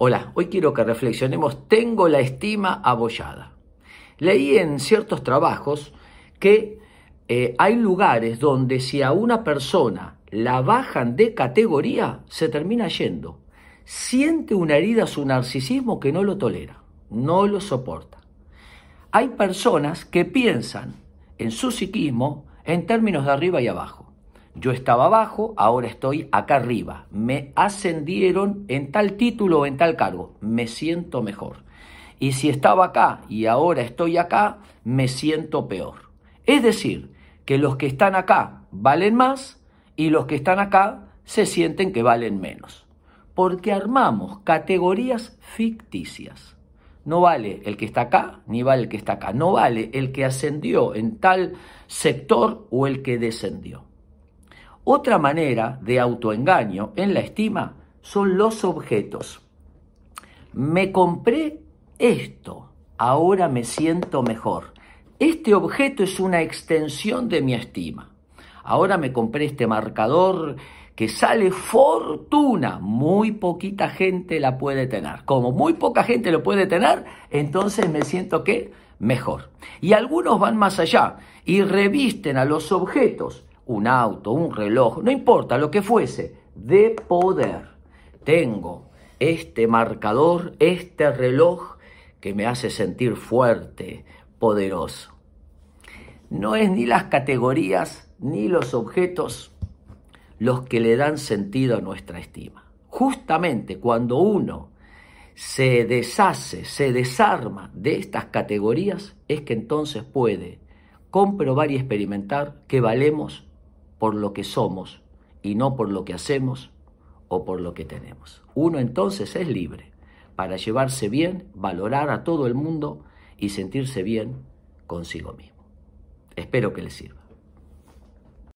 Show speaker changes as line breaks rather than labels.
Hola, hoy quiero que reflexionemos, tengo la estima abollada. Leí en ciertos trabajos que eh, hay lugares donde si a una persona la bajan de categoría, se termina yendo. Siente una herida su narcisismo que no lo tolera, no lo soporta. Hay personas que piensan en su psiquismo en términos de arriba y abajo. Yo estaba abajo, ahora estoy acá arriba. Me ascendieron en tal título o en tal cargo. Me siento mejor. Y si estaba acá y ahora estoy acá, me siento peor. Es decir, que los que están acá valen más y los que están acá se sienten que valen menos. Porque armamos categorías ficticias. No vale el que está acá, ni vale el que está acá. No vale el que ascendió en tal sector o el que descendió. Otra manera de autoengaño en la estima son los objetos. Me compré esto, ahora me siento mejor. Este objeto es una extensión de mi estima. Ahora me compré este marcador que sale fortuna. Muy poquita gente la puede tener. Como muy poca gente lo puede tener, entonces me siento que mejor. Y algunos van más allá y revisten a los objetos un auto, un reloj, no importa lo que fuese, de poder. Tengo este marcador, este reloj que me hace sentir fuerte, poderoso. No es ni las categorías ni los objetos los que le dan sentido a nuestra estima. Justamente cuando uno se deshace, se desarma de estas categorías, es que entonces puede comprobar y experimentar que valemos por lo que somos y no por lo que hacemos o por lo que tenemos. Uno entonces es libre para llevarse bien, valorar a todo el mundo y sentirse bien consigo mismo. Espero que les sirva.